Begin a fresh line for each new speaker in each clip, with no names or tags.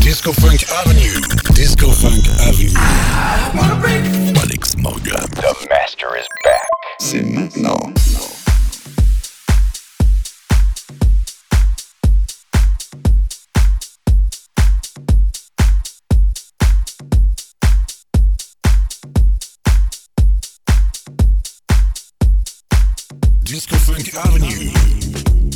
Disco Funk Avenue. Disco Funk Avenue. Alex Morgan.
The master is back.
C'est maintenant.
Disco Funk Avenue.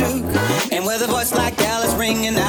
And with
a
voice like Dallas ringing out.